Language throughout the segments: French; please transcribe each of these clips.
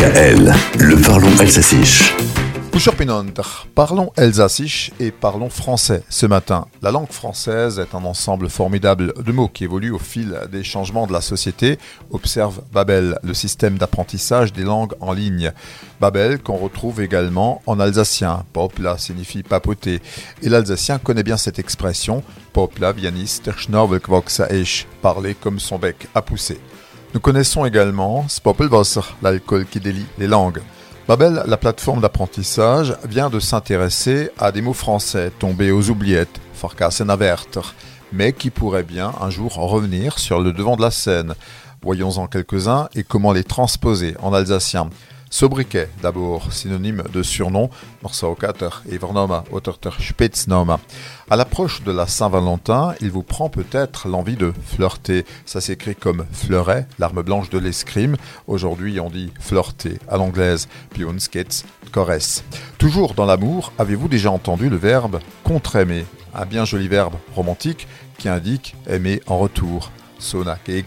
Le parlons alsaciche. Parlons alsaciche et parlons français ce matin. La langue française est un ensemble formidable de mots qui évoluent au fil des changements de la société, observe Babel, le système d'apprentissage des langues en ligne. Babel qu'on retrouve également en alsacien. Popla signifie papoter. Et l'alsacien connaît bien cette expression. Popla vianis der parler comme son bec a poussé. Nous connaissons également Spoppelwasser, l'alcool qui délie les langues. Babel, la plateforme d'apprentissage, vient de s'intéresser à des mots français tombés aux oubliettes, Verter, mais qui pourraient bien un jour revenir sur le devant de la scène. Voyons-en quelques-uns et comment les transposer en alsacien. Sobriquet, d'abord, synonyme de surnom, Morsaukater et Vernoma, Spitznoma. À l'approche de la Saint-Valentin, il vous prend peut-être l'envie de flirter. Ça s'écrit comme fleuret, l'arme blanche de l'escrime. Aujourd'hui, on dit flirter à l'anglaise, sketch, caresse. Toujours dans l'amour, avez-vous déjà entendu le verbe contre-aimer? Un bien joli verbe romantique qui indique aimer en retour. Sona et.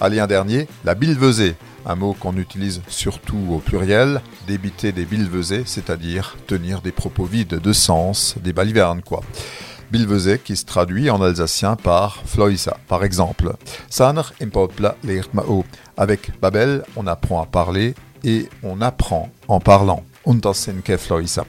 Allez, un dernier, la bilvesée un mot qu'on utilise surtout au pluriel, débiter des bilvesées, c'est-à-dire tenir des propos vides de sens, des balivernes quoi. Qui se traduit en alsacien par Floisa, par exemple. Saner impopla mao. Avec Babel, on apprend à parler et on apprend en parlant. Floisa.